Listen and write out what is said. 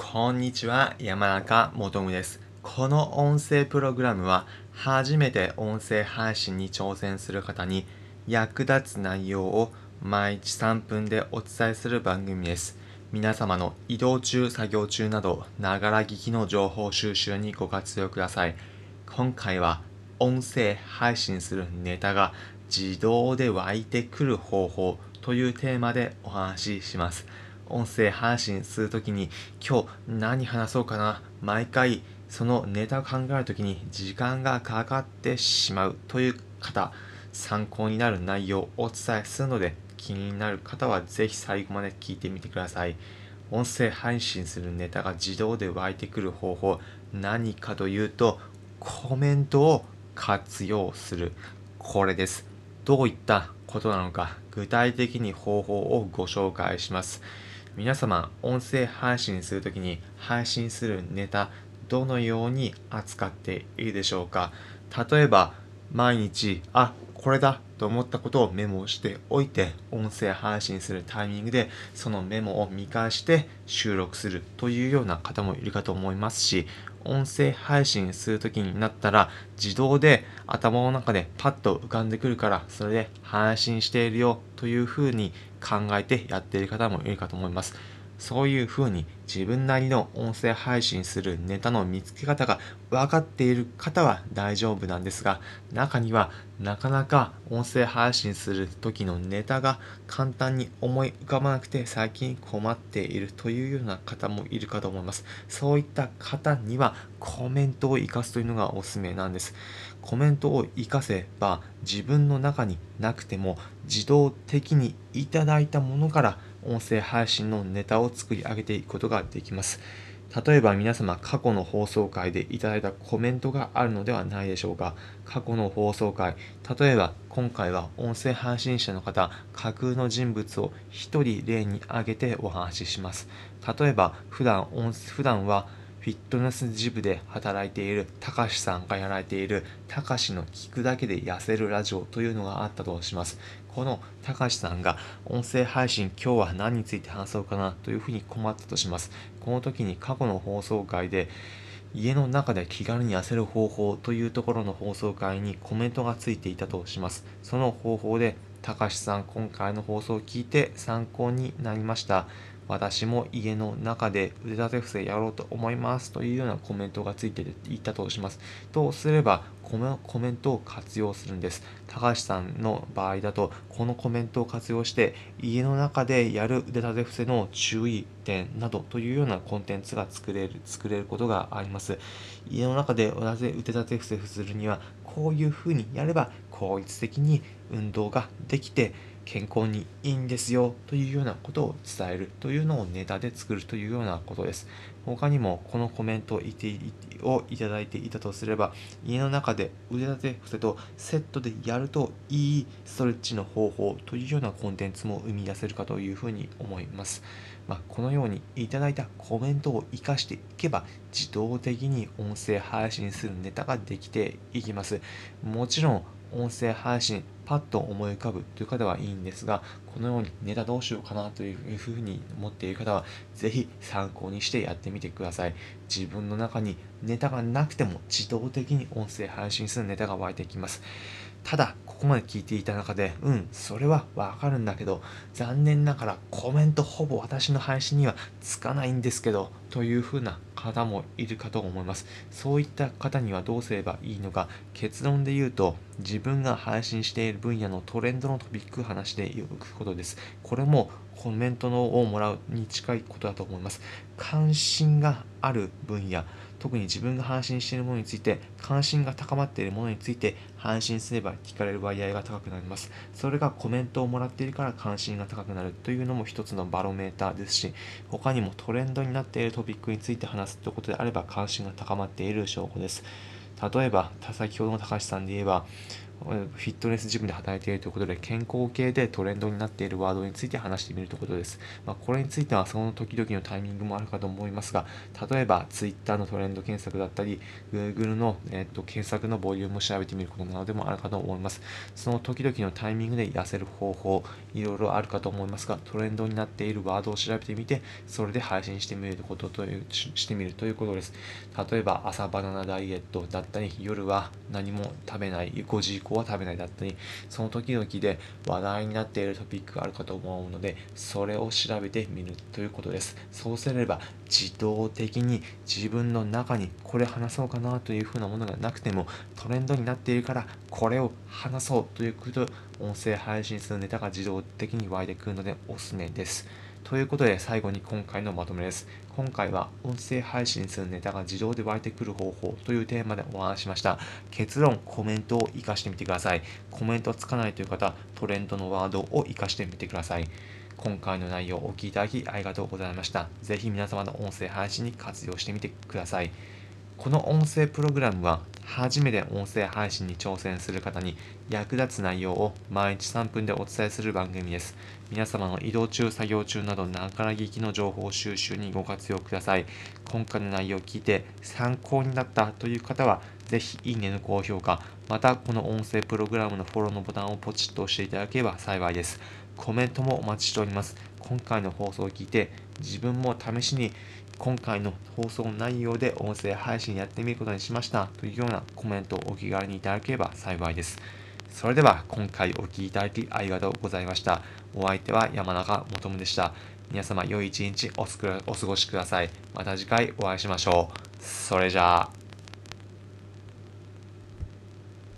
こんにちは、山中もとむです。この音声プログラムは、初めて音声配信に挑戦する方に役立つ内容を毎日3分でお伝えする番組です。皆様の移動中、作業中など、ながら聞きの情報収集にご活用ください。今回は、音声配信するネタが自動で湧いてくる方法というテーマでお話しします。音声配信するときに今日何話そうかな。毎回そのネタを考えるときに時間がかかってしまうという方参考になる内容をお伝えするので気になる方はぜひ最後まで聞いてみてください。音声配信するネタが自動で湧いてくる方法何かというとコメントを活用する。これです。どういったことなのか具体的に方法をご紹介します。皆様、音声配信するときに配信するネタ、どのように扱っているでしょうか？例えば、毎日、あ、これだ。と思ったことをメモしておいて、音声配信するタイミングで、そのメモを見返して収録するというような方もいるかと思いますし、音声配信するときになったら、自動で頭の中でパッと浮かんでくるから、それで配信しているよというふうに考えてやっている方もいるかと思います。そういうふうに自分なりの音声配信するネタの見つけ方が分かっている方は大丈夫なんですが、中にはなかなか音声配信する時のネタが簡単に思い浮かばなくて最近困っているというような方もいるかと思います。そういった方にはコメントを活かすというのがおすすめなんです。コメントを活かせば自分の中になくても自動的にいただいたものから音声配信のネタを作り上げていくことができます。例えば皆様過去の放送回でいただいたコメントがあるのではないでしょうか。過去の放送回、例えば今回は音声配信者の方、架空の人物を一人例に挙げてお話しします。例えば普段音普段はフィットネスジムで働いているたかしさんがやられているたかしの聞くだけで痩せるラジオというのがあったとします。このたかしさんが音声配信今日は何について話そうかなというふうに困ったとします。この時に過去の放送回で家の中で気軽に痩せる方法というところの放送回にコメントがついていたとします。その方法でたかしさん今回の放送を聞いて参考になりました。私も家の中で腕立て伏せやろうと思いますというようなコメントがついていたとします。とすればコメコメントを活用するんです。高橋さんの場合だとこのコメントを活用して家の中でやる腕立て伏せの注意点などというようなコンテンツが作れる作れることがあります。家の中で腕立て伏せするにはこういうふうにやれば効率的に運動ができて健康にいいんですよというようなことを伝えるというのをネタで作るというようなことです。他にもこのコメントをいてをいただいていたとすれば家の中で腕立て伏せとセットでやるといいストレッチの方法というようなコンテンツも生み出せるかというふうに思います。まあ、このようにいただいたコメントを活かしていけば自動的に音声配信するネタができていきます。もちろん音声配信パッと思い浮かぶという方はいいんですがこのようにネタどうしようかなというふうに思っている方はぜひ参考にしてやってみてください。自分の中にネタがなくても自動的に音声配信するネタが湧いてきます。ただここまで聞いていた中でうんそれはわかるんだけど残念ながらコメントほぼ私の配信にはつかないんですけどというふうな方もいるかと思います。そういった方にはどうすればいいのか結論で言うと自分が配信している分野のトレンドのトピック話していくことです。これもコメントのをもらうに近いことだと思います。関心がある分野特に自分が配信しているものについて関心が高まっているものについて配信すれば聞かれる割合が高くなります。それがコメントをもらっているから関心が高くなるというのも一つのバロメーターですし他にもトレンドになっているトピックについて話すということであれば関心が高まっている証拠です。例えば先ほどの高橋さんで言えばフィットネスジムで働いているということで、健康系でトレンドになっているワードについて話してみるということです。まあ、これについてはその時々のタイミングもあるかと思いますが、例えば Twitter のトレンド検索だったり、Google の、えっと検索のボリュームを調べてみることなどでもあるかと思います。その時々のタイミングで痩せる方法、いろいろあるかと思いますが、トレンドになっているワードを調べてみて、それで配信してみることというしてみるということです。例えば朝バナナダイエットだったり、夜は何も食べない、5時以降は食べないだったり、その時々で話題になっているトピックがあるかと思うので、それを調べてみるということです。そうすれば自動的に自分の中にこれ話そうかなというふうなものがなくてもトレンドになっているからこれを話そうということ音声配信するネタが自動的に湧いてくるのでおすすめです。ということで最後に今回のまとめです。今回は音声配信するネタが自動で湧いてくる方法というテーマでお話しました。結論、コメントを活かしてみてください。コメントつかないという方、トレンドのワードを活かしてみてください。今回の内容をお聞きいただきありがとうございました。ぜひ皆様の音声配信に活用してみてください。この音声プログラムは初めて音声配信に挑戦する方に役立つ内容を毎日3分でお伝えする番組です。皆様の移動中、作業中などながら聞きの情報収集にご活用ください。今回の内容を聞いて参考になったという方は、ぜひいいねの高評価、またこの音声プログラムのフォローのボタンをポチッと押していただければ幸いです。コメントもお待ちしております。今回の放送を聞いて自分も試しに今回の放送内容で音声配信やってみることにしましたというようなコメントをお気軽にいただければ幸いです。それでは今回お聴きいただきありがとうございました。お相手は山中もとむでした。皆様良い一日お過ごしください。また次回お会いしましょう。それじゃあ。